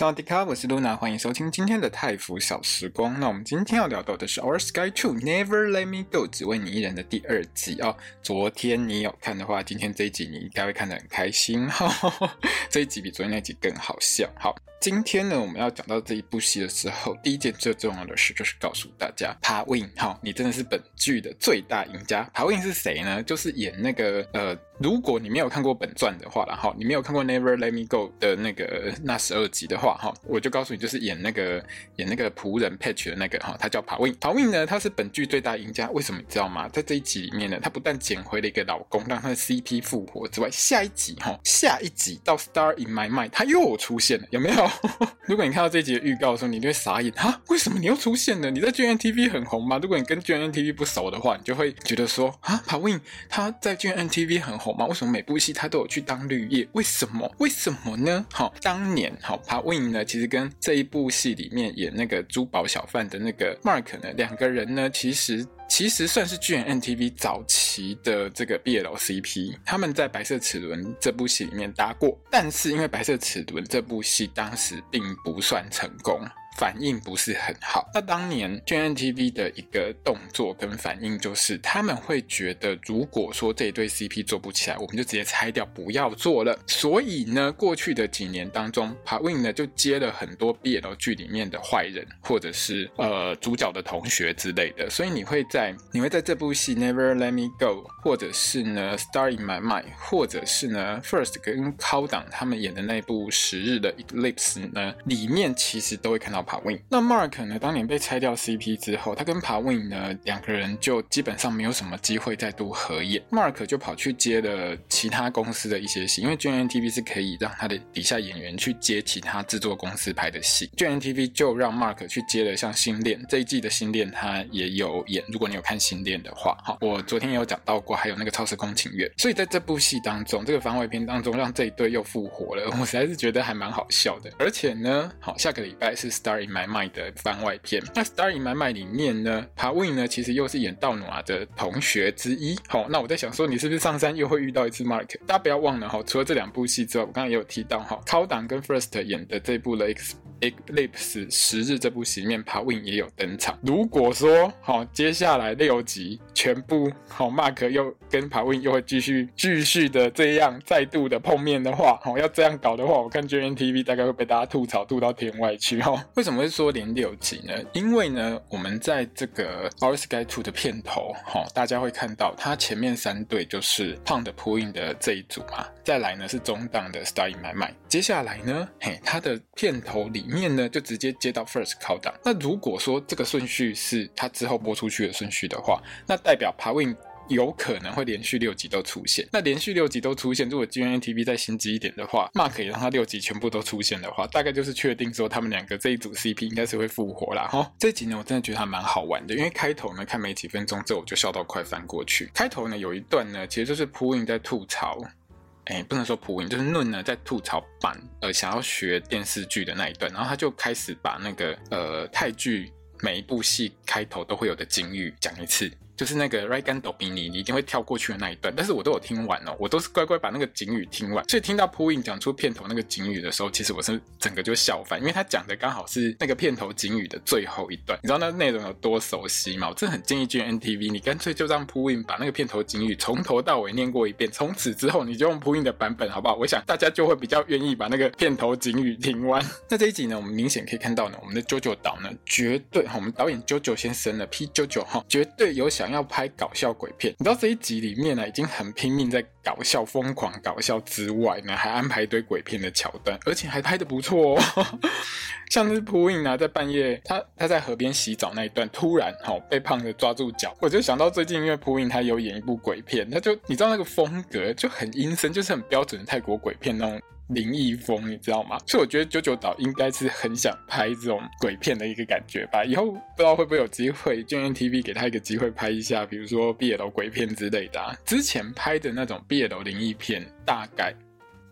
萨瓦迪卡，我是露娜，欢迎收听今天的泰服小时光。那我们今天要聊到的是《Our Sky Two Never Let Me Go》只为你一人的第二集啊。昨天你有看的话，今天这一集你应该会看得很开心哈。这一集比昨天那集更好笑。好。今天呢，我们要讲到这一部戏的时候，第一件最重要的事就是告诉大家，Pa Win，好，你真的是本剧的最大赢家。Pa Win 是谁呢？就是演那个呃，如果你没有看过本传的话，然后你没有看过 Never Let Me Go 的那个那十二集的话，哈，我就告诉你，就是演那个演那个仆人 Patch 的那个哈，他叫 Pa Win。Pa Win 呢，他是本剧最大赢家。为什么你知道吗？在这一集里面呢，他不但捡回了一个老公，让他的 CP 复活之外，下一集哈，下一集到 Star in My Mind，他又出现了，有没有？如果你看到这集的预告的时候，你就会傻眼哈，为什么你又出现了？你在 gmtv 很红吗？如果你跟 gmtv 不熟的话，你就会觉得说啊，Pa Win 他在 gmtv 很红吗？为什么每部戏他都有去当绿叶？为什么？为什么呢？好，当年好，Pa Win 呢，其实跟这一部戏里面演那个珠宝小贩的那个 Mark 呢，两个人呢，其实。其实算是巨人 NTV 早期的这个 BL CP，他们在《白色齿轮》这部戏里面搭过，但是因为《白色齿轮》这部戏当时并不算成功。反应不是很好。那当年 GNTV 的一个动作跟反应就是，他们会觉得，如果说这一对 CP 做不起来，我们就直接拆掉，不要做了。所以呢，过去的几年当中，Pa Win 呢就接了很多 BL 剧里面的坏人，或者是呃主角的同学之类的。所以你会在你会在这部戏 Never Let Me Go，或者是呢 Star in My Mind，或者是呢 First 跟 Cow 党他们演的那部十日的 Eclipse 呢，里面其实都会看到。Pa Win，那 Mark 呢？当年被拆掉 CP 之后，他跟爬 Win 呢两个人就基本上没有什么机会再度合演。Mark 就跑去接了其他公司的一些戏，因为 g n t v 是可以让他的底下演员去接其他制作公司拍的戏。g n t v 就让 Mark 去接了像《新恋》这一季的《新恋》，他也有演。如果你有看《新恋》的话，哈，我昨天也有讲到过，还有那个《超时空情缘》。所以在这部戏当中，这个番外篇当中，让这一对又复活了，我实在是觉得还蛮好笑的。而且呢，好，下个礼拜是 Star in My Mind 的番外篇，那《Star in My Mind》里面呢，Pa Win 呢其实又是演道努瓦的同学之一。好，那我在想说，你是不是上山又会遇到一次 Mark？大家不要忘了哈，除了这两部戏之外，我刚刚也有提到哈，Cow 党跟 First 演的这部《X Eclipse 十日》这部戏里面，Pa Win 也有登场。如果说好，接下来六集全部好，Mark 又跟 Pa Win 又会继续继续的这样再度的碰面的话，好，要这样搞的话，我看 gntv 大概会被大家吐槽吐到天外去哈。为什么会说？连六集呢？因为呢，我们在这个《Our Sky Two》的片头，哈，大家会看到它前面三对就是胖的朴映的这一组嘛，再来呢是中档的 Star in My My，接下来呢，嘿，它的片头里面呢就直接接到 First 靠档。那如果说这个顺序是它之后播出去的顺序的话，那代表朴映。有可能会连续六集都出现。那连续六集都出现，如果 GMMTV 再心机一点的话，Mark 也让他六集全部都出现的话，大概就是确定说他们两个这一组 CP 应该是会复活啦。哈。这集呢，我真的觉得还蛮好玩的，因为开头呢看没几分钟之后我就笑到快翻过去。开头呢有一段呢，其实就是朴映在吐槽，哎，不能说朴映，就是论呢在吐槽版呃想要学电视剧的那一段，然后他就开始把那个呃泰剧每一部戏开头都会有的警语讲一次。就是那个 Right Gun 抖比你，你一定会跳过去的那一段，但是我都有听完哦，我都是乖乖把那个警语听完。所以听到 Po In 讲出片头那个警语的时候，其实我是整个就笑翻，因为他讲的刚好是那个片头警语的最后一段。你知道那内容有多熟悉吗？我真的很建议 GMMTV，你干脆就让 Po In 把那个片头警语从头到尾念过一遍，从此之后你就用 Po In 的版本，好不好？我想大家就会比较愿意把那个片头警语听完。那这一集呢，我们明显可以看到呢，我们的 JoJo 导呢，绝对，我们导演 JoJo 先生呢，P JoJo 哈，绝对有想要拍搞笑鬼片，你知道这一集里面呢，已经很拼命在搞笑、疯狂搞笑之外呢，还安排一堆鬼片的桥段，而且还拍得不错哦。像是朴映呢，在半夜，他他在河边洗澡那一段，突然哈、哦、被胖子抓住脚，我就想到最近因为朴映他有演一部鬼片，他就你知道那个风格就很阴森，就是很标准的泰国鬼片那种。灵异风，你知道吗？所以我觉得九九岛应该是很想拍这种鬼片的一个感觉吧。以后不知道会不会有机会，GMMTV 给他一个机会拍一下，比如说 BL 鬼片之类的。之前拍的那种 BL 灵异片，大概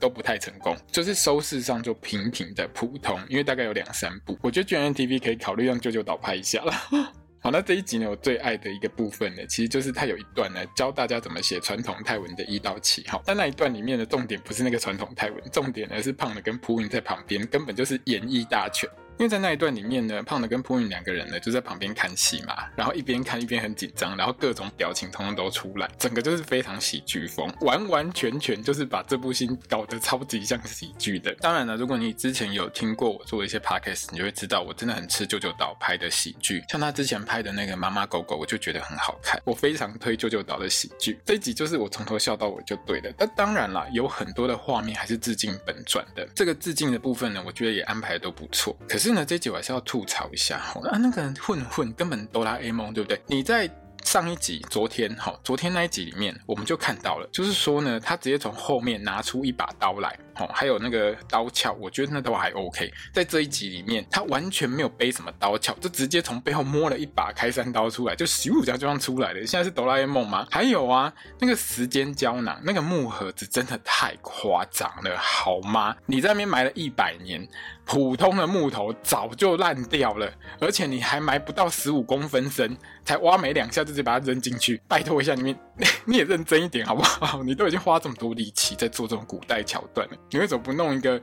都不太成功，就是收视上就平平的普通，因为大概有两三部。我觉得 GMMTV 可以考虑让九九岛拍一下了。好，那这一集呢，我最爱的一个部分呢，其实就是它有一段呢，教大家怎么写传统泰文的一到七号。但那一段里面的重点不是那个传统泰文，重点呢是胖的跟普影在旁边，根本就是演绎大全。因为在那一段里面呢，胖的跟朴允两个人呢就在旁边看戏嘛，然后一边看一边很紧张，然后各种表情通通都出来，整个就是非常喜剧风，完完全全就是把这部戏搞得超级像喜剧的。当然了，如果你之前有听过我做一些 podcast，你就会知道我真的很吃舅舅岛拍的喜剧，像他之前拍的那个妈妈狗狗，我就觉得很好看，我非常推舅舅岛的喜剧。这一集就是我从头笑到尾就对了。那当然啦，有很多的画面还是致敬本传的，这个致敬的部分呢，我觉得也安排的都不错。可是呢，这集我还是要吐槽一下，啊，那个混混根本哆啦 A 梦，对不对？你在上一集，昨天，好，昨天那一集里面，我们就看到了，就是说呢，他直接从后面拿出一把刀来。哦，还有那个刀鞘，我觉得那都还 OK。在这一集里面，他完全没有背什么刀鞘，就直接从背后摸了一把开山刀出来，就咻这样就这样出来了。现在是哆啦 A 梦吗？还有啊，那个时间胶囊，那个木盒子真的太夸张了，好吗？你在那边埋了一百年，普通的木头早就烂掉了，而且你还埋不到十五公分深，才挖没两下就直接把它扔进去。拜托一下，你们 你也认真一点好不好？你都已经花这么多力气在做这种古代桥段了。你为什么不弄一个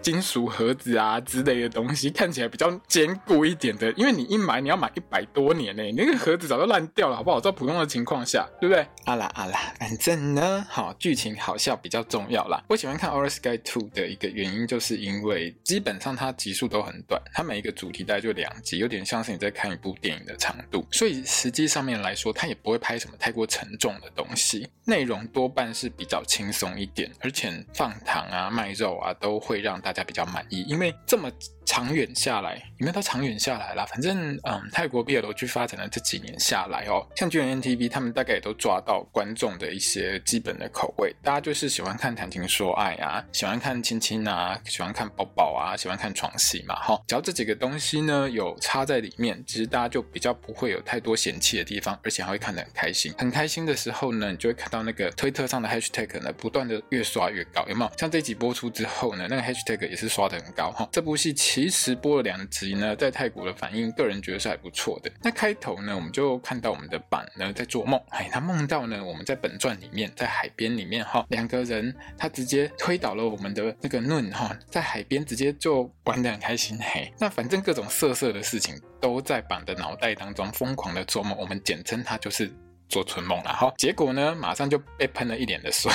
金属盒子啊之类的东西，看起来比较坚固一点的？因为你一买你要买一百多年呢，你那个盒子早就烂掉了，好不好？在普通的情况下，对不对？啊啦啊啦，反正呢，好，剧情好笑比较重要啦。我喜欢看《Our Sky 2》的一个原因，就是因为基本上它集数都很短，它每一个主题大概就两集，有点像是你在看一部电影的长度，所以实际上面来说，它也不会拍什么太过沉重的东西，内容多半是比较轻松一点，而且放糖啊、卖肉啊，都会让大家比较满意，因为这么长远下来，有没有到长远下来啦？反正，嗯，泰国 BL 剧发展了这几年下来哦，像巨人 NTV 他们大概也都抓到观众的一些基本的口味，大家就是喜欢看谈情说爱啊，喜欢看亲亲啊，喜欢看抱抱啊，喜欢看床戏嘛，哈，只要这几个东西呢有插在里面，其实大家就比较不会有太多嫌弃的地方，而且还会看得很开心。很开心的时候呢，你就会看到那个推特上的 hashtag 呢不断的越刷越高，有没有？像这集播出之后呢，那个 hashtag 也是刷得很高哈。这部戏其实播了两集呢，在泰国的反应，个人觉得是还不错的。那开头呢，我们就看到我们的板呢在做梦，哎，他梦到呢，我们在本传里面，在海边里面哈，两个人他直接推倒了我们的那个嫩哈，在海边直接就玩得很开心嘿。那反正各种色色的事情都在板的脑袋当中疯狂的做梦，我们简称它就是做春梦了哈。结果呢，马上就被喷了一脸的水，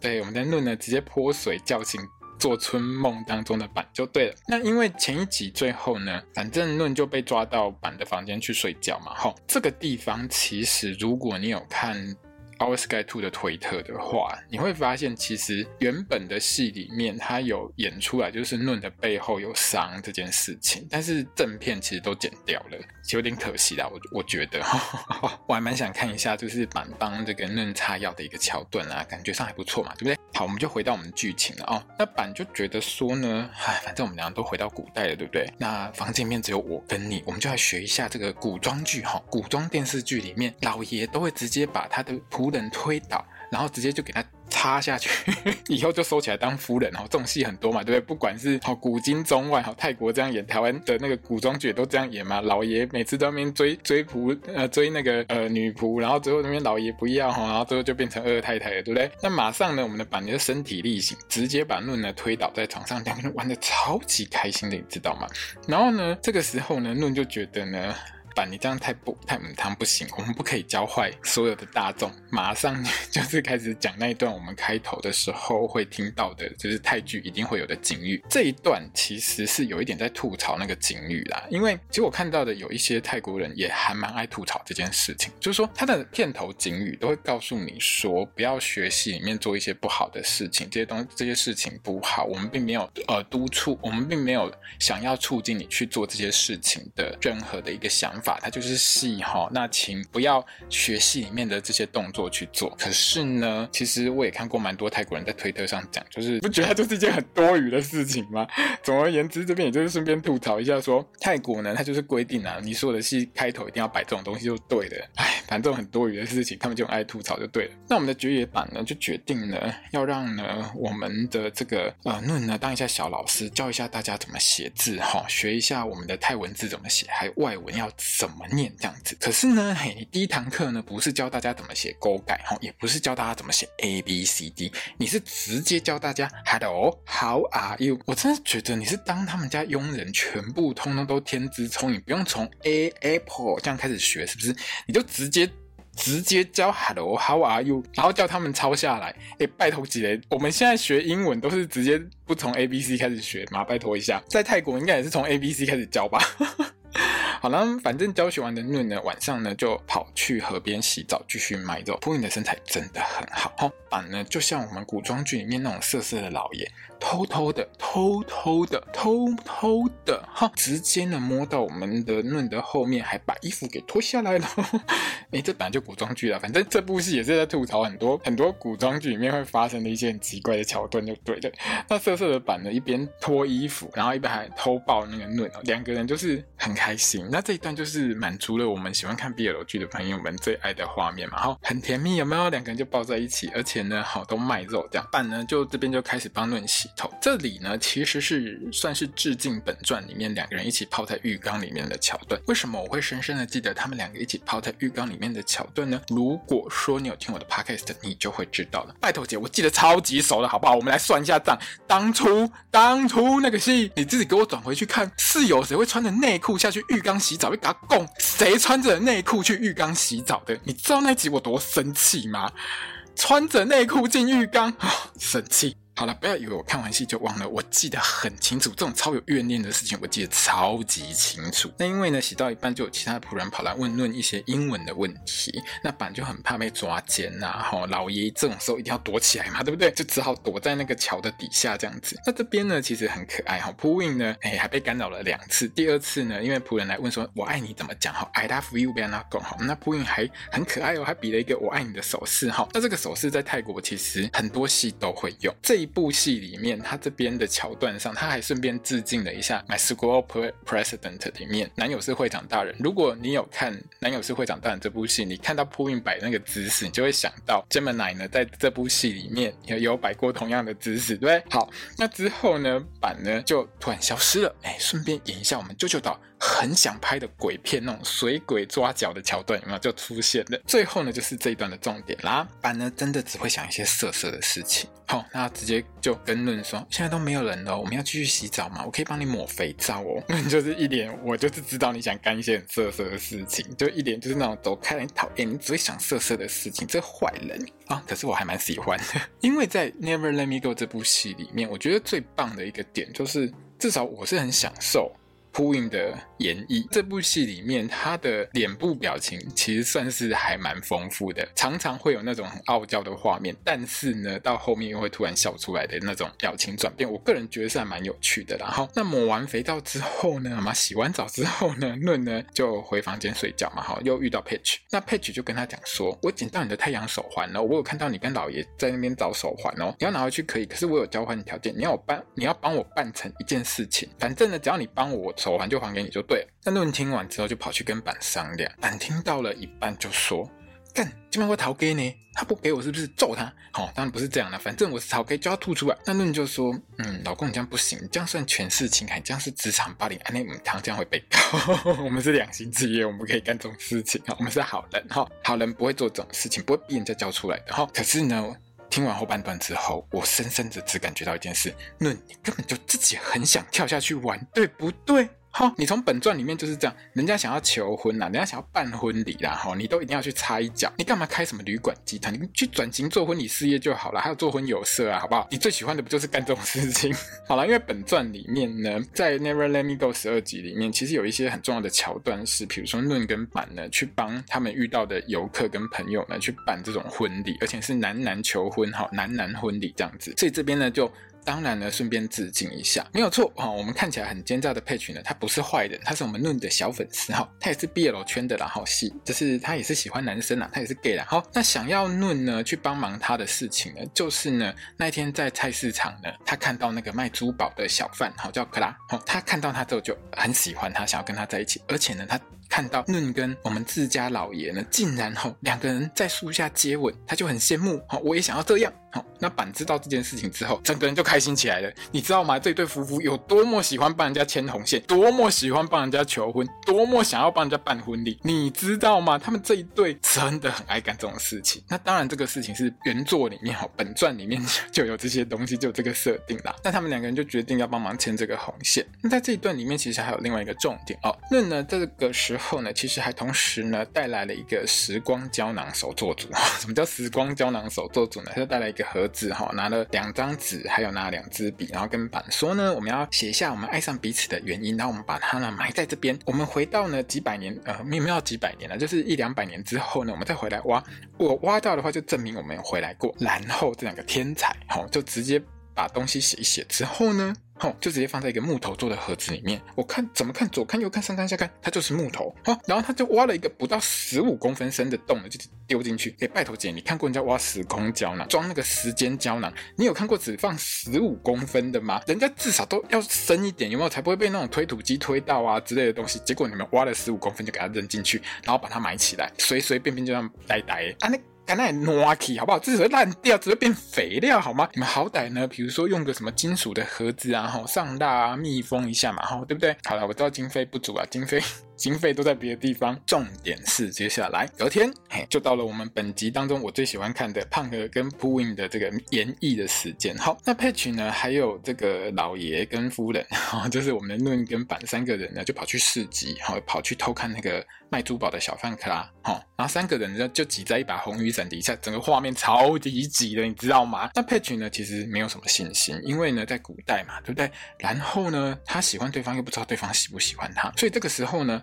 对，我们的嫩呢直接泼水叫醒。做春梦当中的板就对了。那因为前一集最后呢，反正论就被抓到板的房间去睡觉嘛。吼，这个地方其实如果你有看。Our Sky Two 的推特的话，你会发现其实原本的戏里面他有演出来，就是嫩的背后有伤这件事情，但是正片其实都剪掉了，其实有点可惜啦。我我觉得，我还蛮想看一下，就是板帮这个嫩擦药的一个桥段啊，感觉上还不错嘛，对不对？好，我们就回到我们剧情了哦。那板就觉得说呢，唉，反正我们两个都回到古代了，对不对？那房间里面只有我跟你，我们就来学一下这个古装剧哈，古装电视剧里面老爷都会直接把他的仆人推倒，然后直接就给他插下去，以后就收起来当夫人哦。这种戏很多嘛，对不对？不管是好古今中外，好泰国这样演，台湾的那个古装剧都这样演嘛。老爷每次在那边追追仆，呃，追那个呃女仆，然后最后那边老爷不要哈，然后最后就变成二太太了，对不对？那马上呢，我们的板娘身体力行，直接把论呢推倒在床上，两个人玩得超级开心的，你知道吗？然后呢，这个时候呢，论就觉得呢。板，你这样太不太母汤不行，我们不可以教坏所有的大众。马上 就是开始讲那一段我们开头的时候会听到的，就是泰剧一定会有的警语。这一段其实是有一点在吐槽那个警语啦，因为其实我看到的有一些泰国人也还蛮爱吐槽这件事情，就是说他的片头警语都会告诉你说不要学戏里面做一些不好的事情，这些东这些事情不好，我们并没有呃督促，我们并没有想要促进你去做这些事情的任何的一个想法，它就是戏哈。那请不要学戏里面的这些动作去做。可是呢，其实我也看过蛮多泰国人在推特上讲，就是不觉得它就是一件很多余的事情吗？总而言之，这边也就是顺便吐槽一下说，泰国呢，它就是规定啊，你所有的戏开头一定要摆这种东西就对的。哎，反正这种很多余的事情，他们就爱吐槽就对了。那我们的绝野版呢，就决定呢，要让呢我们的这个呃论呢当一下小老师，教一下大家怎么写字哈，学一下我们的泰文字怎么写，还有外文要怎么念这样子。可是呢，嘿，你第一堂课呢不是教大家怎么写勾改哈，也不是教大家怎么写 A B C D，你是直接教大家 Hello，How are you？我真的觉得你是当他们家佣人，全部通通都天资聪颖，不用从 A Apple 这样开始学，是不是？你就直接。直接教 Hello，How are you？然后叫他们抄下来。哎，拜托几雷，我们现在学英文都是直接不从 A B C 开始学嘛？拜托一下，在泰国应该也是从 A B C 开始教吧？好了，反正教学完的论呢，晚上呢就跑去河边洗澡，继续卖肉。扑印的身材真的很好，好板呢，就像我们古装剧里面那种色色的老爷。偷偷的，偷偷的，偷偷的，哈，直接呢摸到我们的嫩的后面，还把衣服给脱下来了。哎，这本来就古装剧了，反正这部戏也是在吐槽很多很多古装剧里面会发生的一些很奇怪的桥段，就对了。那色色的版呢，一边脱衣服，然后一边还偷抱那个嫩，两个人就是很开心。那这一段就是满足了我们喜欢看 BL 剧的朋友们最爱的画面嘛，然后很甜蜜，有没有？两个人就抱在一起，而且呢，好都卖肉这样。办呢，就这边就开始帮论洗头。这里呢，其实是算是致敬本传里面两个人一起泡在浴缸里面的桥段。为什么我会深深的记得他们两个一起泡在浴缸里面的桥段呢？如果说你有听我的 podcast，你就会知道了。拜托姐，我记得超级熟的，好不好？我们来算一下账。当初当初那个戏，你自己给我转回去看，是有谁会穿着内裤下去浴缸刚洗澡？会给他供谁穿着内裤去浴缸洗澡的？你知道那集我多生气吗？穿着内裤进浴缸，啊，生气。好了，不要以为我看完戏就忘了，我记得很清楚，这种超有怨念的事情，我记得超级清楚。那因为呢，洗到一半就有其他的仆人跑来问论一些英文的问题，那板就很怕被抓奸呐，哈，老爷这种时候一定要躲起来嘛，对不对？就只好躲在那个桥的底下这样子。那这边呢，其实很可爱哈，扑印呢，哎，还被干扰了两次。第二次呢，因为仆人来问说“我爱你”怎么讲哈，I love you，不要那讲哈。那扑印还很可爱哦，还比了一个“我爱你”的手势哈。那这个手势在泰国其实很多戏都会用这一。部戏里面，他这边的桥段上，他还顺便致敬了一下《My School President》里面男友是会长大人。如果你有看《男友是会长大人》这部戏，你看到扑印摆那个姿势，你就会想到 Gemini 呢，在这部戏里面也有摆过同样的姿势，对不对？好，那之后呢，板呢就突然消失了。哎，顺便演一下我们啾啾岛很想拍的鬼片那种水鬼抓脚的桥段，有没有就出现了？最后呢，就是这一段的重点啦。板呢，真的只会想一些色色的事情。好，那直接就跟论说，现在都没有人了，我们要继续洗澡吗？我可以帮你抹肥皂哦。论就是一脸，我就是知道你想干一些很色色的事情，就一脸就是那种走开，很讨厌，你只会想色色的事情，这坏人啊！可是我还蛮喜欢的，因为在《Never Let Me Go》这部戏里面，我觉得最棒的一个点就是，至少我是很享受。呼应的演绎，这部戏里面他的脸部表情其实算是还蛮丰富的，常常会有那种很傲娇的画面，但是呢，到后面又会突然笑出来的那种表情转变，我个人觉得是还蛮有趣的。然后，那抹完肥皂之后呢，嘛，洗完澡之后呢，润呢就回房间睡觉嘛，哈，又遇到 Patch，那 Patch 就跟他讲说，我捡到你的太阳手环了，我有看到你跟老爷在那边找手环哦，你要拿回去可以，可是我有交换条件，你要我办，你要帮我办成一件事情，反正呢，只要你帮我。手环就还给你就对了。那论听完之后就跑去跟板商量，板听到了一半就说：“干，今晚我讨给呢？他不给我是不是揍他？好、当然不是这样的，反正我是逃给就要吐出来。”那论就说：“嗯，老公你这样不行，这样算权势侵害，这样是职场霸凌，安内母汤这样会被告。我们是两性企业，我们不可以干这种事情啊，我们是好人哈，好人不会做这种事情，不会逼人家交出来的哈。可是呢。”听完后半段之后，我深深的只感觉到一件事：那你根本就自己很想跳下去玩，对不对？哈，你从本传里面就是这样，人家想要求婚啦，人家想要办婚礼啦，哈，你都一定要去插一脚。你干嘛开什么旅馆集团？你去转型做婚礼事业就好了，还有做婚友社啊，好不好？你最喜欢的不就是干这种事情？好了，因为本传里面呢，在 Never Let Me Go 十二集里面，其实有一些很重要的桥段是，比如说论跟板呢，去帮他们遇到的游客跟朋友呢，去办这种婚礼，而且是男男求婚，哈，男男婚礼这样子。所以这边呢就。当然呢，顺便致敬一下，没有错哈、我们看起来很奸诈的 Paige 呢，他不是坏人，他是我们嫩的小粉丝哈，他也是 BL 圈的啦，好戏，就是他也是喜欢男生啦，他也是 gay 啦。好，那想要嫩呢去帮忙他的事情呢，就是呢那天在菜市场呢，他看到那个卖珠宝的小贩，好叫克拉，好，他看到他之后就很喜欢他，想要跟他在一起，而且呢他。看到嫩跟我们自家老爷呢，竟然吼两个人在树下接吻，他就很羡慕，吼我也想要这样。好，那板知道这件事情之后，整个人就开心起来了。你知道吗？这对夫妇有多么喜欢帮人家牵红线，多么喜欢帮人家求婚，多么想要帮人家办婚礼，你知道吗？他们这一对真的很爱干这种事情。那当然，这个事情是原作里面哈，本传里面就有这些东西，就这个设定啦。那他们两个人就决定要帮忙牵这个红线。那在这一段里面，其实还有另外一个重点哦。那呢，这个时后呢，其实还同时呢带来了一个时光胶囊手作组。什么叫时光胶囊手作组呢？他就带来一个。盒子哈，拿了两张纸，还有拿两支笔，然后跟板说呢，我们要写下我们爱上彼此的原因，然后我们把它呢埋在这边。我们回到呢几百年，呃，没有没有几百年了，就是一两百年之后呢，我们再回来挖。我挖到的话，就证明我们有回来过。然后这两个天才，哈，就直接把东西写一写之后呢。哦，就直接放在一个木头做的盒子里面。我看怎么看，左看右看，上看下看，它就是木头。好，然后他就挖了一个不到十五公分深的洞，就丢进去。哎，拜托姐，你看过人家挖时空胶囊，装那个时间胶囊？你有看过只放十五公分的吗？人家至少都要深一点，有没有？才不会被那种推土机推到啊之类的东西。结果你们挖了十五公分就给它扔进去，然后把它埋起来，随随便便就这样呆呆啊那。看那挪起好不好？这只会烂掉，只会变肥料好吗？你们好歹呢，比如说用个什么金属的盒子啊，吼上蜡啊，密封一下嘛，吼对不对？好了，我知道经费不足啊，经费。经费都在别的地方，重点是接下来隔天，嘿，就到了我们本集当中我最喜欢看的胖哥跟铺印的这个演绎的时间。好，那佩奇呢，还有这个老爷跟夫人，哈，就是我们的论跟板三个人呢，就跑去市集，哈，跑去偷看那个卖珠宝的小贩克拉，哈，然后三个人呢就挤在一把红雨伞底下，整个画面超级挤的，你知道吗？那佩奇呢，其实没有什么信心，因为呢，在古代嘛，对不对？然后呢，他喜欢对方又不知道对方喜不喜欢他，所以这个时候呢。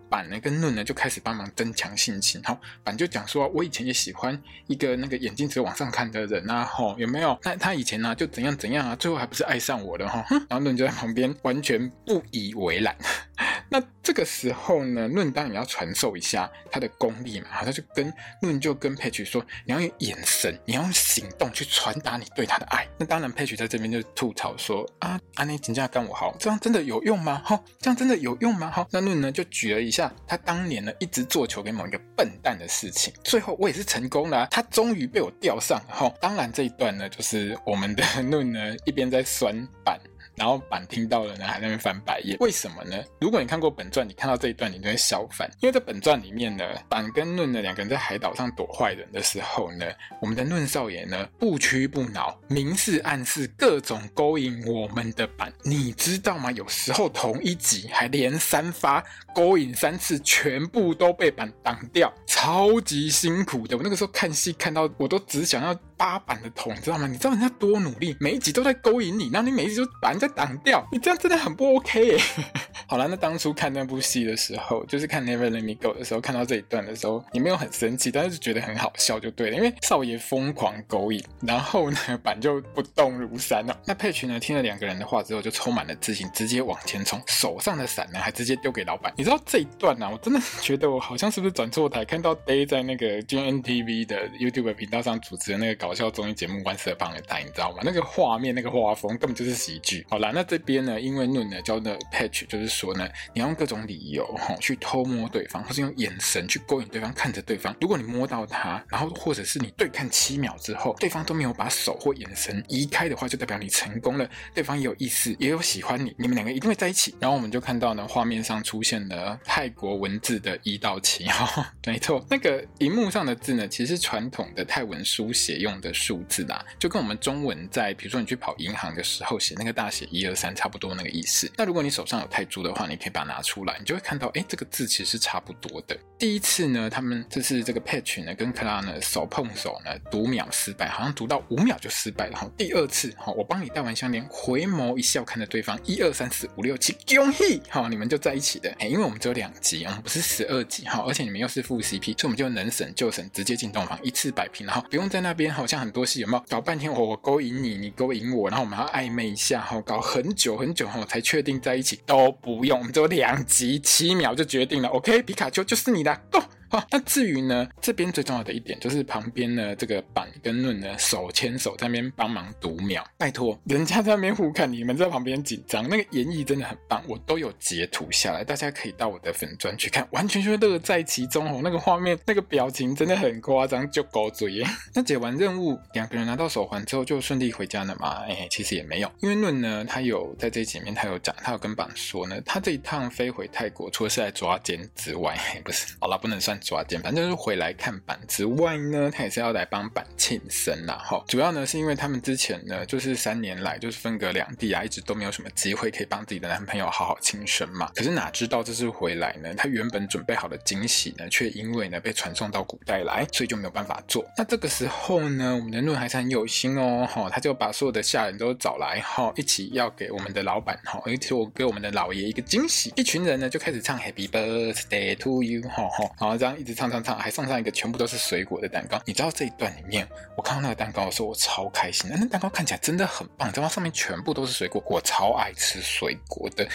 板呢跟论呢就开始帮忙增强信心，好，板就讲说，我以前也喜欢一个那个眼睛只往上看的人啊，吼，有没有？那他以前呢、就怎样怎样啊，最后还不是爱上我了哈，然后论就在旁边完全不以为然。那这个时候呢，论当然要传授一下他的功力嘛，他就跟论就跟 Paige 说，你要用眼神，你要用行动去传达你对他的爱。那当然 Paige 在这边就吐槽说啊，安妮真的干我好，这样真的有用吗？哈，这样真的有用吗？哈，那论呢就举了一下他当年呢一直做球给某一个笨蛋的事情，最后我也是成功了，他终于被我钓上。然后，当然这一段呢就是我们的 nun 呢一边在酸板。然后板听到了呢，还在那边翻白眼。为什么呢？如果你看过本传，你看到这一段，你就会笑翻。因为在本传里面呢，板跟论呢两个人在海岛上躲坏人的时候呢，我们的论少爷呢不屈不挠，明示暗示各种勾引我们的板。你知道吗？有时候同一集还连三发勾引三次，全部都被板挡掉，超级辛苦的。我那个时候看戏看到，我都只想要。八版的桶，你知道吗？你知道人家多努力，每一集都在勾引你，然后你每一集就把人家挡掉，你这样真的很不 OK 耶。好了，那当初看那部戏的时候，就是看 Never Let Me Go 的时候，看到这一段的时候，你没有很生气，但是就觉得很好笑就对了，因为少爷疯狂勾引，然后呢，板就不动如山了。那 Paige 呢，听了两个人的话之后，就充满了自信，直接往前冲，手上的伞呢，还直接丢给老板。你知道这一段呢、啊，我真的觉得我好像是不是转错台，看到 Day 在那个 GNTV 的 YouTube 频道上主持的那个搞。笑综艺节目《万色帮的带》，你知道吗？那个画面、那个画风根本就是喜剧。好啦，那这边呢，因为论呢教的 Paige 就是说呢，你要用各种理由哈去偷摸对方，或是用眼神去勾引对方，看着对方。如果你摸到他，然后或者是你对看七秒之后，对方都没有把手或眼神移开的话，就代表你成功了，对方也有意思，也有喜欢你，你们两个一定会在一起。然后我们就看到呢，画面上出现了泰国文字的一到七哈，没错，那个荧幕上的字呢，其实传统的泰文书写用的数字啦，就跟我们中文在，比如说你去跑银行的时候写那个大写一二三差不多那个意思。那如果你手上有泰铢的话，你可以把它拿出来，你就会看到，哎，这个字其实是差不多的。第一次呢，他们这次这个 Patch 呢跟克拉呢手碰手呢读秒失败，好像读到五秒就失败了。好，第二次，好，我帮你戴完项链，回眸一笑，看着对方，一二三四五六七，恭喜，好，你们就在一起的。哎，因为我们只有两集，我们不是十二集，好，而且你们又是副 CP，所以我们就能省就省，直接进洞房，一次摆平，然后不用在那边好像很多戏有没有搞半天，我我勾引你，你勾引我，然后我们要暧昧一下，好，搞很久很久后才确定在一起，都不用，我们只有两集，七秒就决定了。OK，皮卡丘就是你的 gastó 好，那至于呢，这边最重要的一点就是旁边呢，这个板跟论呢手牵手在那边帮忙读秒，拜托，人家在那边互看，你们在旁边紧张，那个演绎真的很棒，我都有截图下来，大家可以到我的粉专去看，完全就乐在其中哦，那个画面那个表情真的很夸张，就狗嘴耶。那解完任务，两个人拿到手环之后就顺利回家了嘛？哎，其实也没有，因为论呢，他有在这前面他有讲，他有跟板说呢，他这一趟飞回泰国，除了是来抓奸之外，不是，好了，不能算。抓奸，反正就是回来看板之外呢，他也是要来帮板庆生啦。哈。主要呢是因为他们之前呢，就是三年来就是分隔两地啊，一直都没有什么机会可以帮自己的男朋友好好庆生嘛。可是哪知道这次回来呢，他原本准备好的惊喜呢，却因为呢被传送到古代来，所以就没有办法做。那这个时候呢，我们的论还是很有心哦，哈，他就把所有的下人都找来，哈，一起要给我们的老板，哈，而且我给我们的老爷一个惊喜。一群人呢就开始唱 Happy Birthday to you，哈哈，然后这样。一直唱唱唱，还送上一个全部都是水果的蛋糕。你知道这一段里面，我看到那个蛋糕的时候，我超开心。那蛋糕看起来真的很棒，知道吗上面全部都是水果，我超爱吃水果的。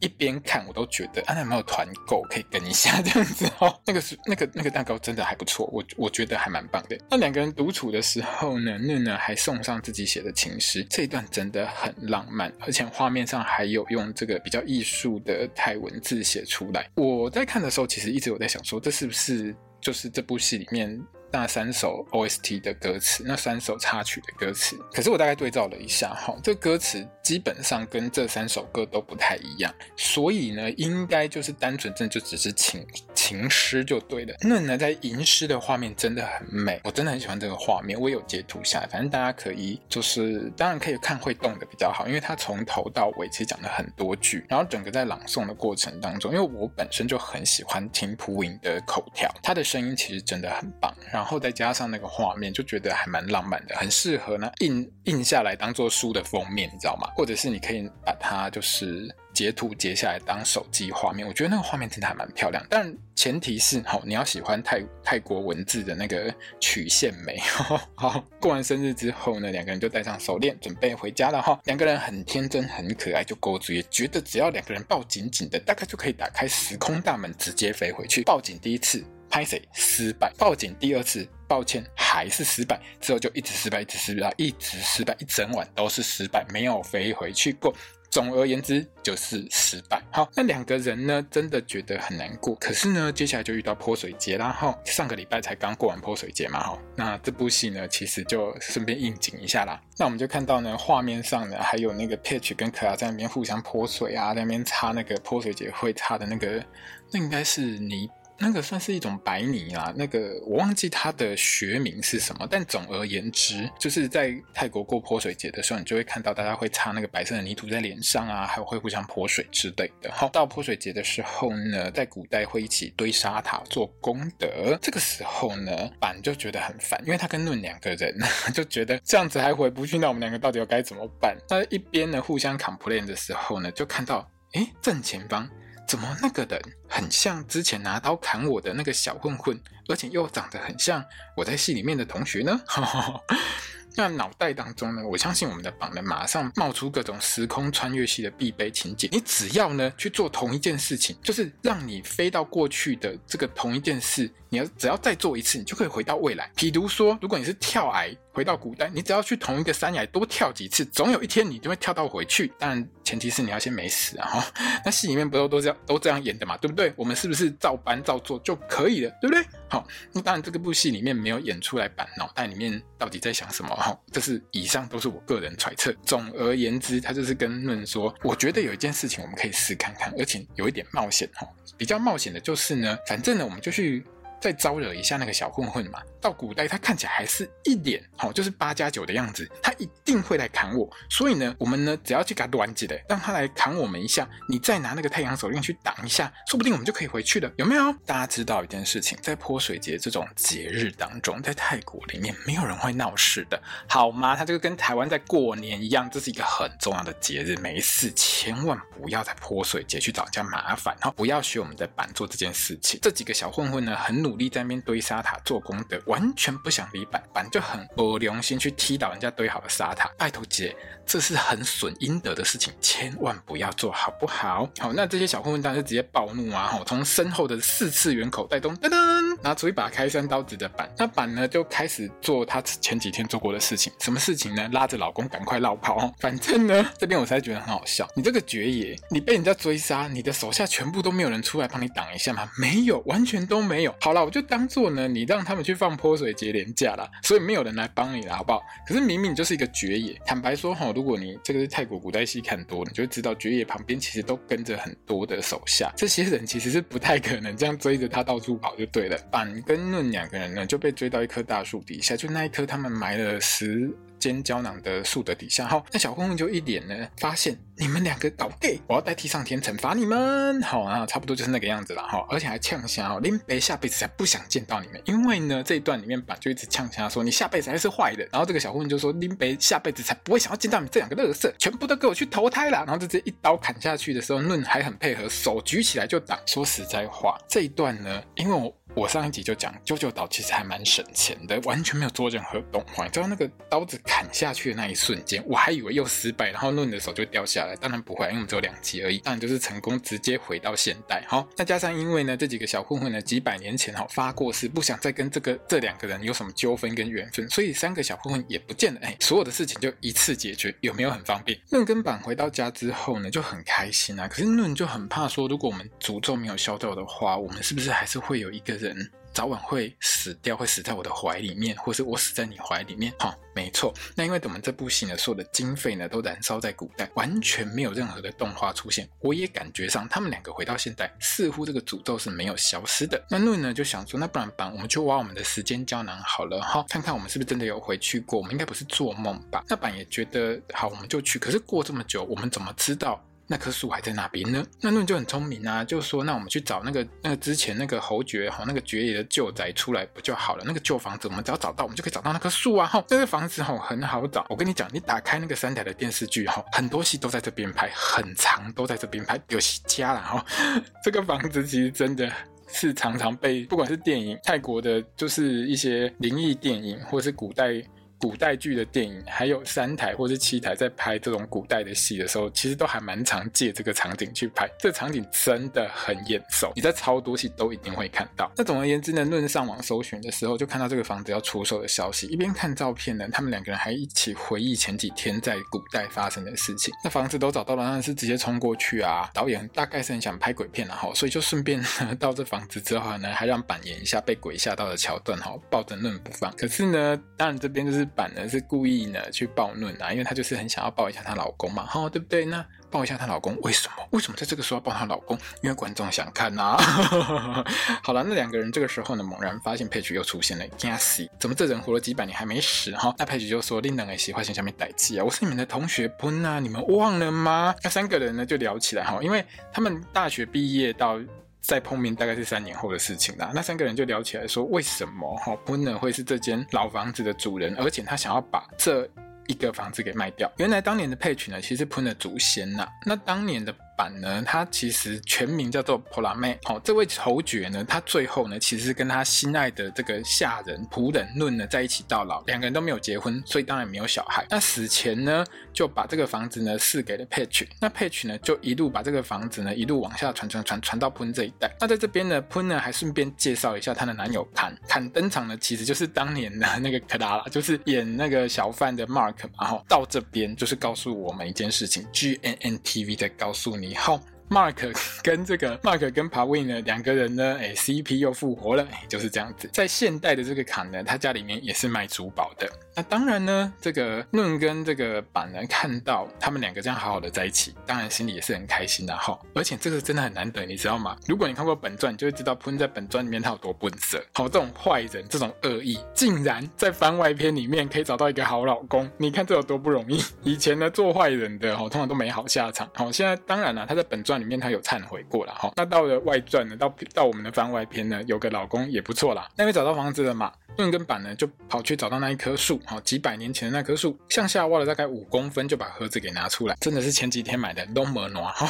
一边看我都觉得，啊，那有没有团购可以跟一下这样子哦？那个是那个那个蛋糕真的还不错，我我觉得还蛮棒的。那两个人独处的时候呢，嫩呢还送上自己写的情诗，这一段真的很浪漫，而且画面上还有用这个比较艺术的泰文字写出来。我在看的时候，其实一直有在想说，这是不是就是这部戏里面那三首 OST 的歌词，那三首插曲的歌词？可是我大概对照了一下，哈，这歌词。基本上跟这三首歌都不太一样，所以呢，应该就是单纯真的就只是情情诗就对了。那呢，在吟诗的画面真的很美，我真的很喜欢这个画面，我有截图下来，反正大家可以就是当然可以看会动的比较好，因为它从头到尾其实讲了很多句，然后整个在朗诵的过程当中，因为我本身就很喜欢听朴颖的口条，他的声音其实真的很棒，然然后再加上那个画面，就觉得还蛮浪漫的，很适合呢印印下来当做书的封面，你知道吗？或者是你可以把它就是截图截下来当手机画面，我觉得那个画面真的还蛮漂亮。但前提是，好，你要喜欢泰泰国文字的那个曲线美。好，过完生日之后呢，两个人就戴上手链，准备回家了哈。两个人很天真很可爱，就勾住，也觉得只要两个人抱紧紧的，大概就可以打开时空大门，直接飞回去。抱紧第一次。拍谁失败？报警第二次，抱歉，还是失败。之后就一直失败，一直失败，一直失败，一整晚都是失败，没有飞回去过。总而言之，就是失败。好，那两个人呢，真的觉得很难过。可是呢，接下来就遇到泼水节啦。哈，上个礼拜才刚过完泼水节嘛。哈，那这部戏呢，其实就顺便应景一下啦。那我们就看到呢，画面上呢，还有那个 Peach 跟可拉在那边互相泼水啊，在那边擦那个泼水节会擦的那个，那应该是泥。那个算是一种白泥啦，那个我忘记它的学名是什么，但总而言之，就是在泰国过泼水节的时候，你就会看到大家会擦那个白色的泥土在脸上啊，还有会互相泼水之类的。好，到泼水节的时候呢，在古代会一起堆沙塔做功德。这个时候呢，板就觉得很烦，因为他跟论两个人 就觉得这样子还回不去，那我们两个到底要该怎么办？那一边呢互相 complain 的时候呢，就看到诶正前方。怎么那个人很像之前拿刀砍我的那个小混混，而且又长得很像我在戏里面的同学呢？那脑袋当中呢，我相信我们的榜呢，马上冒出各种时空穿越系的必备情景。你只要呢去做同一件事情，就是让你飞到过去的这个同一件事，你要只要再做一次，你就可以回到未来。譬如说，如果你是跳崖回到古代，你只要去同一个山崖多跳几次，总有一天你就会跳到回去。但前提是你要先没死啊！哈，那戏里面不都都这样都这样演的嘛，对不对？我们是不是照搬照做就可以了，对不对？好，那当然这个部戏里面没有演出来，板脑袋里面到底在想什么？哈，这是以上都是我个人揣测。总而言之，他就是跟论说，我觉得有一件事情我们可以试看看，而且有一点冒险哈。比较冒险的就是呢，反正呢，我们就去再招惹一下那个小混混嘛。到古代，他看起来还是一脸好，就是八加九的样子，他一定会来砍我。所以呢，我们呢只要去给他端起来，让他来砍我们一下，你再拿那个太阳手链去挡一下，说不定我们就可以回去了，有没有？大家知道一件事情，在泼水节这种节日当中，在泰国里面没有人会闹事的，好吗？他这个跟台湾在过年一样，这是一个很重要的节日，没事，千万不要在泼水节去找人家麻烦，然后不要学我们的板做这件事情。这几个小混混呢，很努力在那边堆沙塔做功德，完全不想理板板，就很没良心去踢倒人家堆好的沙塔。拜托姐，这是很损阴德的事情，千万不要做好不好？好，那这些小混混当然是直接暴怒啊！吼，从身后的四次元口袋中噔噔拿出一把开山刀子的板，那板呢就开始做他前几天做过的事情。什么事情呢？拉着老公赶快绕跑。反正呢，这边我才觉得很好笑。你这个爵爷，你被人家追杀，你的手下全部都没有人出来帮你挡一下吗？没有，完全都没有。好了，我就当做呢，你让他们去放泼水节连假了，所以没有人来帮你了，好不好？可是明明就是一个爵爷。坦白说哈，如果你这个是泰国古代戏看多了，你就会知道爵爷旁边其实都跟着很多的手下，这些人其实是不太可能这样追着他到处跑就对了。板跟论两个人呢就被追到一棵大树底下，就那一棵他们埋了十间胶囊的树的底下，哈，那小混混就一脸呢，发现你们两个搞 gay，我要代替上天惩罚你们，好啊，差不多就是那个样子了，哈，而且还呛声哦，林北下辈子才不想见到你们，因为呢这一段里面板就一直呛声说你下辈子还是坏的，然后这个小混混就说林北下辈子才不会想要见到你们这两个乐色，全部都给我去投胎了，然后就直接一刀砍下去的时候，论还很配合，手举起来就挡。说实在话，这一段呢，因为我。我上一集就讲，啾啾岛其实还蛮省钱的，完全没有做任何动画。你知道那个刀子砍下去的那一瞬间，我还以为又失败，然后论的手就掉下来。当然不会，因为我们只有两集而已。当然就是成功，直接回到现代。好，再加上因为呢，这几个小混混呢，几百年前哈发过誓，不想再跟这个这两个人有什么纠纷跟缘分，所以三个小混混也不见了。哎，所有的事情就一次解决，有没有很方便？论跟板回到家之后呢，就很开心啊。可是论就很怕说，如果我们诅咒没有消掉的话，我们是不是还是会有一个人？人早晚会死掉，会死在我的怀里面，或是我死在你怀里面。哈，没错。那因为我们这部戏呢，所有的经费呢都燃烧在古代，完全没有任何的动画出现。我也感觉上，他们两个回到现代，似乎这个诅咒是没有消失的。那论呢就想说，那不然板，我们就挖我们的时间胶囊好了，哈，看看我们是不是真的有回去过。我们应该不是做梦吧？那板也觉得好，我们就去。可是过这么久，我们怎么知道？那棵树还在那边呢？那论就很聪明啊，就说那我们去找那个那个之前那个侯爵哈，那个爵爷的旧宅出来不就好了？那个旧房子我们只要找到，我们就可以找到那棵树啊！哈，这个房子哈很好找。我跟你讲，你打开那个三台的电视剧哈，很多戏都在这边拍，很长都在这边拍，有戏家了哈。这个房子其实真的是常常被不管是电影泰国的，就是一些灵异电影，或是古代。古代剧的电影，还有三台或是七台在拍这种古代的戏的时候，其实都还蛮常借这个场景去拍。这场景真的很眼熟，你在超多戏都一定会看到。那总而言之呢，论上网搜寻的时候，就看到这个房子要出售的消息。一边看照片呢，他们两个人还一起回忆前几天在古代发生的事情。那房子都找到了，当然是直接冲过去啊！导演大概是很想拍鬼片了哈，所以就顺便到这房子之后呢，还让板演一下被鬼吓到的桥段哈，抱着论不放。可是呢，当然这边就是。板呢是故意呢去暴论啊，因为她就是很想要抱一下她老公嘛，哈，对不对？那抱一下她老公，为什么？为什么在这个时候要抱她老公？因为观众想看呐、啊。好了，那两个人这个时候呢，猛然发现佩奇又出现了，Gacy！怎么这人活了几百年还没死？哈，那佩奇就说：“你两个喜欢先下面待机啊，我是你们的同学喷啊，你们忘了吗？”那三个人呢就聊起来哈，因为他们大学毕业到。再碰面大概是三年后的事情啦。那三个人就聊起来说，为什么哈普呢会是这间老房子的主人，而且他想要把这一个房子给卖掉。原来当年的配曲呢，其实普的祖先呐。那当年的。版呢，他其实全名叫做普拉妹。好，这位侯爵呢，他最后呢，其实是跟他心爱的这个下人仆人论呢在一起到老，两个人都没有结婚，所以当然没有小孩。那死前呢，就把这个房子呢赐给了佩曲。那佩曲呢，就一路把这个房子呢一路往下传传传传到喷这一代。那在这边呢，喷呢还顺便介绍一下她的男友坎。坎登场呢，其实就是当年的那个克拉拉，就是演那个小贩的 Mark 嘛。然后到这边就是告诉我们一件事情，GNN TV 在告诉你。以后 Mark 跟这个 Mark 跟 Pawin 呢两个人呢，哎，CP 又复活了，就是这样子。在现代的这个卡呢，他家里面也是卖珠宝的。那当然呢，这个 Noon 跟这个板呢，看到他们两个这样好好的在一起，当然心里也是很开心的哈。而且这个真的很难得，你知道吗？如果你看过本传，你就会知道喷在本传里面他有多笨色。好，这种坏人，这种恶意，竟然在番外篇里面可以找到一个好老公，你看这有多不容易。以前呢，做坏人的哈，通常都没好下场。好，现在当然了，他在本传里面他有忏悔过了哈。那到了外传呢，到到我们的番外篇呢，有个老公也不错啦。那边找到房子了嘛？盾跟板呢，就跑去找到那一棵树，好，几百年前的那棵树，向下挖了大概五公分，就把盒子给拿出来，真的是前几天买的，都没暖哈。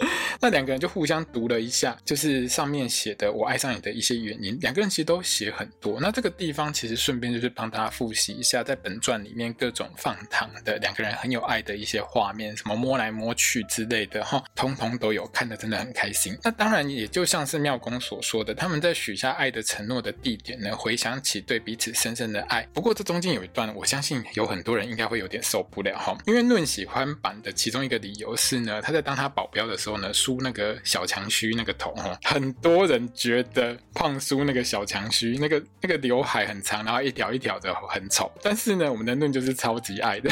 那两个人就互相读了一下，就是上面写的“我爱上你”的一些原因。两个人其实都写很多。那这个地方其实顺便就是帮大家复习一下，在本传里面各种放糖的两个人很有爱的一些画面，什么摸来摸去之类的哈，通通都有，看得真的很开心。那当然也就像是妙公所说的，他们在许下爱的承诺的地点呢，回想起对彼此深深的爱。不过这中间有一段，我相信有很多人应该会有点受不了哈，因为论喜欢版的其中一个理由是呢，他在当他保镖的时候时候呢。梳那个小强须那个头哈，很多人觉得胖叔那个小强须那个那个刘海很长，然后一条一条的很丑。但是呢，我们的嫩就是超级爱的，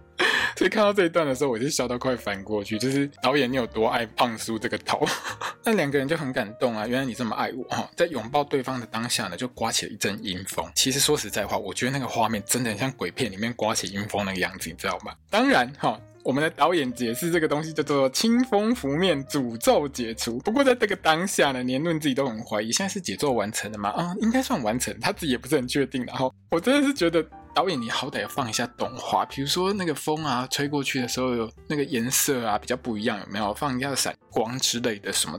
所以看到这一段的时候，我就笑到快翻过去。就是导演你有多爱胖叔这个头？那两个人就很感动啊！原来你这么爱我哈！在拥抱对方的当下呢，就刮起了一阵阴风。其实说实在话，我觉得那个画面真的很像鬼片里面刮起阴风那个样子，你知道吗？当然哈。我们的导演解释这个东西叫做清风拂面，诅咒解除。不过在这个当下呢，年论自己都很怀疑，现在是解咒完成了吗？啊、应该算完成，他自己也不是很确定。然后我真的是觉得导演，你好歹要放一下动画，比如说那个风啊吹过去的时候有那个颜色啊比较不一样，有没有放一下闪光之类的什么？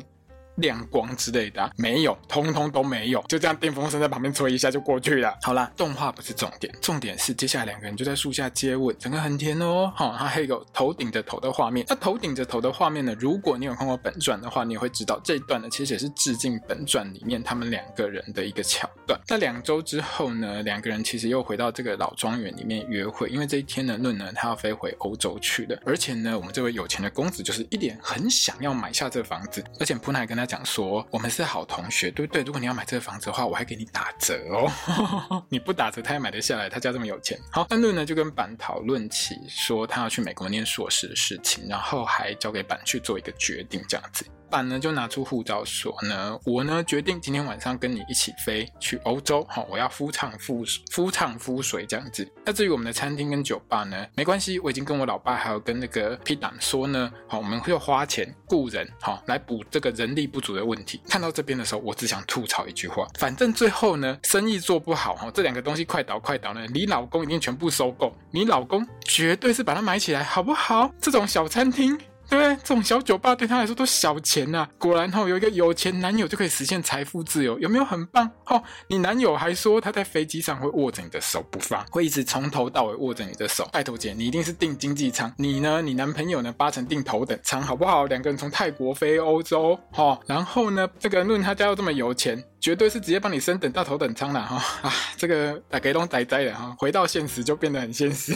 亮光之类的、没有，通通都没有，就这样电风扇在旁边吹一下就过去了。好啦，动画不是重点，重点是接下来两个人就在树下接吻，整个很甜哦。好、哦，他还有个头顶着头的画面。那头顶着头的画面呢？如果你有看过本传的话，你也会知道这一段呢，其实也是致敬本传里面他们两个人的一个桥段。那两周之后呢，两个人其实又回到这个老庄园里面约会，因为这一天呢，论呢他要飞回欧洲去了，而且呢，我们这位有钱的公子就是一脸很想要买下这房子，而且普奈跟他想说，我们是好同学，对不对？如果你要买这个房子的话，我还给你打折哦。你不打折，他也买得下来。他家这么有钱。好，安论呢就跟板讨论起说他要去美国念硕士的事情，然后还交给板去做一个决定，这样子。板呢就拿出护照说呢，我呢决定今天晚上跟你一起飞去欧洲，好，我要夫唱妇夫唱妇随这样子。那至于我们的餐厅跟酒吧呢，没关系，我已经跟我老爸还有跟那个 P 党说呢，好，我们会花钱雇人，好，来补这个人力不足的问题。看到这边的时候，我只想吐槽一句话，反正最后呢，生意做不好，哈，这两个东西快倒快倒呢，你老公一定全部收购，你老公绝对是把它买起来，好不好？这种小餐厅。对，这种小酒吧对他来说都小钱呐、啊。果然哈、哦，有一个有钱男友就可以实现财富自由，有没有很棒？哦，你男友还说他在飞机上会握着你的手不放，会一直从头到尾握着你的手。拜托姐，你一定是订经济舱，你呢？你男朋友呢？八成订头等舱，好不好？两个人从泰国飞欧洲，哈、然后呢，这个论他家又这么有钱，绝对是直接帮你升等到头等舱了哈、啊，这个大家都呆呆的哈，回到现实就变得很现实。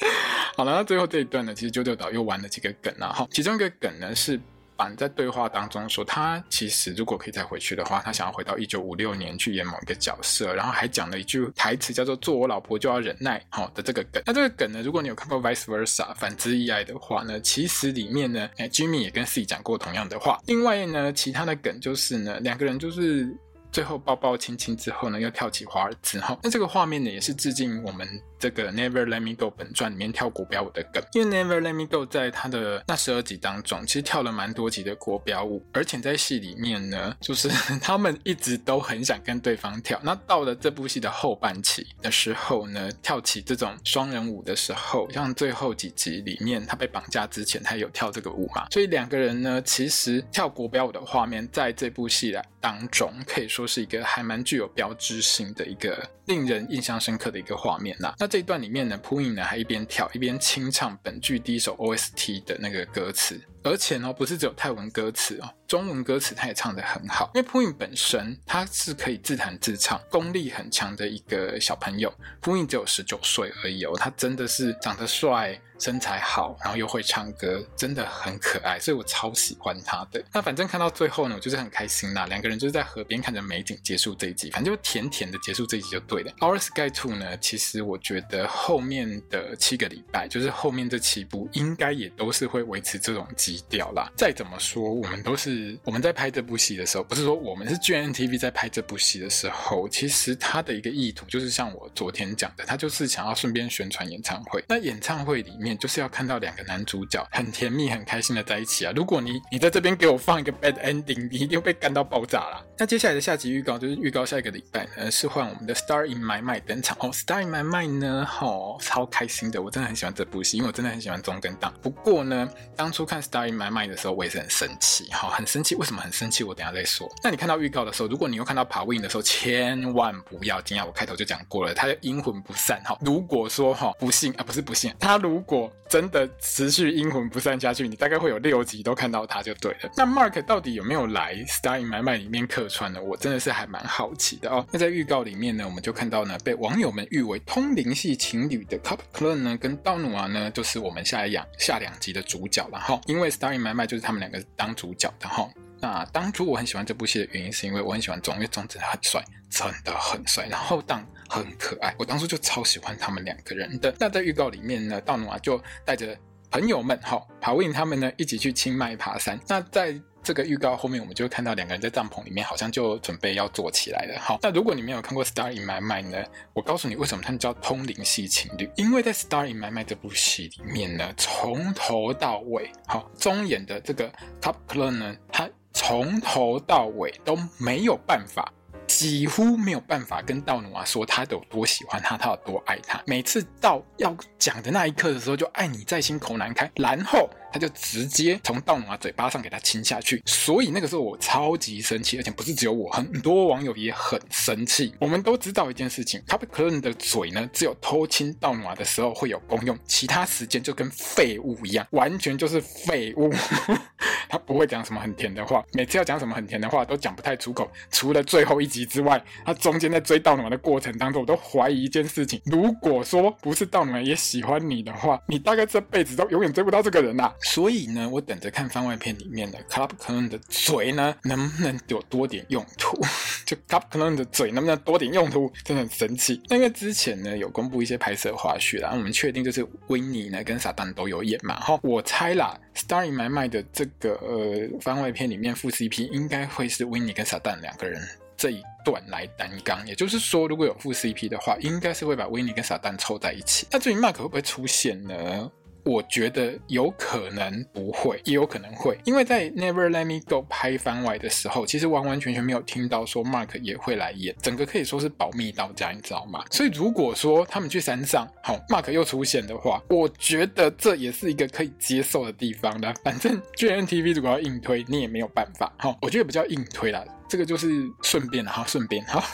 好了，那最后这一段呢，其实九九岛又玩了几个梗啊。哈，其中一个梗呢是板在对话当中说，他其实如果可以再回去的话，他想要回到一九五六年去演某一个角色，然后还讲了一句台词叫做“做我老婆就要忍耐”好的这个梗。那这个梗呢，如果你有看过《Vice Versa》反之亦爱的话呢，其实里面呢，哎，Jimmy 也跟 C 讲过同样的话。另外呢，其他的梗就是呢，两个人就是。最后抱抱亲亲之后呢，又跳起华尔兹哈。那这个画面呢，也是致敬我们这个 Never Let Me Go 本传里面跳国标舞的梗。因为 Never Let Me Go 在他的那十二集当中，其实跳了蛮多集的国标舞，而且在戏里面呢，就是他们一直都很想跟对方跳。那到了这部戏的后半期的时候呢，跳起这种双人舞的时候，像最后几集里面他被绑架之前，他有跳这个舞嘛？所以两个人呢，其实跳国标舞的画面，在这部戏来当中可以说说是一个还蛮具有标志性的一个令人印象深刻的一个画面呐。那这一段里面呢，Poon 呢还一边跳一边清唱本剧第一首 OST 的那个歌词，而且呢不是只有泰文歌词哦，中文歌词他也唱得很好。因为 Poin 本身他是可以自弹自唱，功力很强的一个小朋友。，Poin 只有十九岁而已哦，他真的是长得帅。身材好，然后又会唱歌，真的很可爱，所以我超喜欢他的。那反正看到最后呢，我就是很开心啦。两个人就是在河边看着美景结束这一集，反正就甜甜的结束这一集就对了。Our Skyy 2呢，其实我觉得后面的七个礼拜，就是后面这七部，应该也都是会维持这种基调啦。再怎么说，我们都是我们在拍这部戏的时候，不是说我们是 GNTV 在拍这部戏的时候，其实他的一个意图就是像我昨天讲的，他就是想要顺便宣传演唱会。那演唱会里面。就是要看到两个男主角很甜蜜、很开心的在一起啊！如果你你在这边给我放一个 bad ending，你一定被干到爆炸啦。那接下来的下集预告就是预告下一个礼拜呢，是换我们的 Star in My Mind 登场哦。Star in My Mind 呢，哦，超开心的，我真的很喜欢这部戏，因为我真的很喜欢中跟大。不过呢，当初看 Star in My Mind 的时候，我也是很生气，好，很生气。为什么很生气？我等下再说。那你看到预告的时候，如果你又看到 Pawin 的时候，千万不要惊讶。我开头就讲过了，他的阴魂不散。哈，如果说哈不幸啊，不是不幸，他如果真的持续阴魂不散下去，你大概会有六集都看到他就对了。那 Mark 到底有没有来《Star in My My》里面客串呢？我真的是还蛮好奇的哦。那在预告里面呢，我们就看到呢，被网友们誉为通灵系情侣的 Cup Clone 呢，跟道努瓦呢，就是我们下一两下两集的主角了哈。因为《Star in My My》就是他们两个当主角的哈。那当初我很喜欢这部戏的原因，是因为我很喜欢钟，因为钟真的很帅，真的很帅。然后当很可爱，我当初就超喜欢他们两个人的。那在预告里面呢，道努瓦就带着朋友们哈跑 win 他们呢一起去清迈爬山。那在这个预告后面，我们就会看到两个人在帐篷里面，好像就准备要做起来了。好，那如果你没有看过《Star in My Mind》呢，我告诉你为什么他们叫通灵系情侣，因为在《Star in My Mind》这部戏里面呢，从头到尾，好，中演的这个 Cup Clone 呢，他。从头到尾都没有办法，几乎没有办法跟道努瓦说他有多喜欢他，他有多爱他。每次到要讲的那一刻的时候，就爱你在心口难开，然后。他就直接从道努瓦嘴巴上给他亲下去，所以那个时候我超级生气，而且不是只有我，很多网友也很生气。我们都知道一件事情，Cup Clone 的嘴呢，只有偷亲道努瓦的时候会有功用，其他时间就跟废物一样，完全就是废物。他不会讲什么很甜的话，每次要讲什么很甜的话都讲不太出口，除了最后一集之外，他中间在追道努瓦的过程当中，我都怀疑一件事情：如果说不是道努瓦也喜欢你的话，你大概这辈子都永远追不到这个人啦。所以呢，我等着看番外篇里面的 Club c l o n 的嘴呢，能不能有多点用途？就 Club c l o n 的嘴能不能多点用途？真的很神奇。那因为之前呢有公布一些拍摄花絮，然后我们确定就是 Winnie 呢跟撒旦都有演嘛。哈，我猜啦，《Star in My Mind》的这个呃番外篇里面副 CP 应该会是 Winnie 跟撒旦两个人这一段来担纲。也就是说，如果有副 CP 的话，应该是会把维尼跟撒旦凑在一起。那至于 Mark 会不会出现呢？我觉得有可能不会，也有可能会，因为在 Never Let Me Go 拍番外的时候，其实完完全全没有听到说 Mark 也会来演，整个可以说是保密到家，你知道吗？所以如果说他们去山上，好，Mark 又出现的话，我觉得这也是一个可以接受的地方的。反正 G N T V 如果要硬推，你也没有办法，好，我觉得不叫硬推啦，这个就是顺便哈，顺便哈。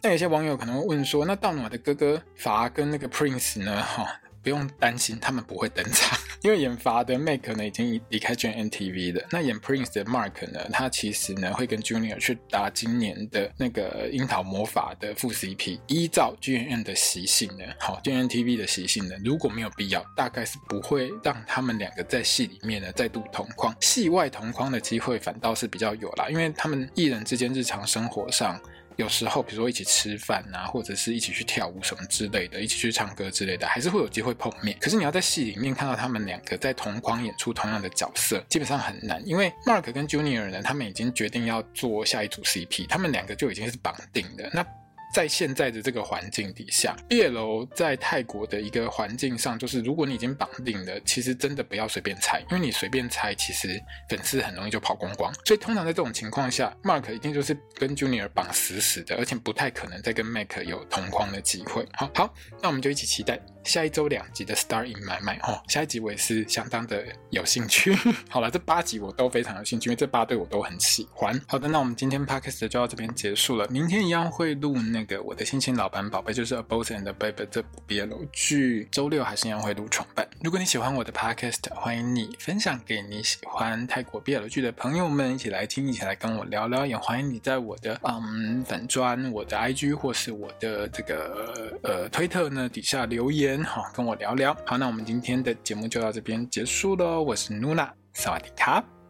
那有些网友可能会问说，那道努瓦的哥哥法跟那个 Prince 呢？哈。不用担心，他们不会登场，因为演法的 Make 呢已经离开 GMMTV 了。那演 Prince 的 Mark 呢，他其实呢会跟 Junior 去打今年的那个樱桃魔法的副 CP。依照 GMM 的习性呢，好 Gen NTV 的习性呢，如果没有必要，大概是不会让他们两个在戏里面呢再度同框。戏外同框的机会反倒是比较有啦，因为他们艺人之间日常生活上。有时候，比如说一起吃饭啊，或者是一起去跳舞什么之类的，一起去唱歌之类的，还是会有机会碰面。可是你要在戏里面看到他们两个在同框演出同样的角色，基本上很难。因为 Mark 跟 Junior 呢，他们已经决定要做下一组 CP，他们两个就已经是绑定的。那在现在的这个环境底下 b 楼在泰国的一个环境上，就是如果你已经绑定了，其实真的不要随便猜，因为你随便猜，其实粉丝很容易就跑光光。所以通常在这种情况下，Mark 一定就是跟 Junior 绑死死的，而且不太可能再跟 Make 有同框的机会。好好，那我们就一起期待。下一周两集的《Star in My Mind》哦，下一集我也是相当的有兴趣。好了，这八集我都非常有兴趣，因为这八对我都很喜欢。好的，那我们今天 Podcast 就到这边结束了。明天一样会录那个我的亲亲老板宝贝就是《A Boss and a Babe》这部 BL 剧，周六还是一样会录重版。如果你喜欢我的 Podcast，欢迎你分享给你喜欢泰国 BL 剧的朋友们一起来听，一起来跟我聊聊。也欢迎你在我的嗯粉专、我的 IG 或是我的这个呃推特呢底下留言，好跟我聊聊。好，那我们今天的节目就到这边结束喽。我是 Nuna，萨瓦迪卡。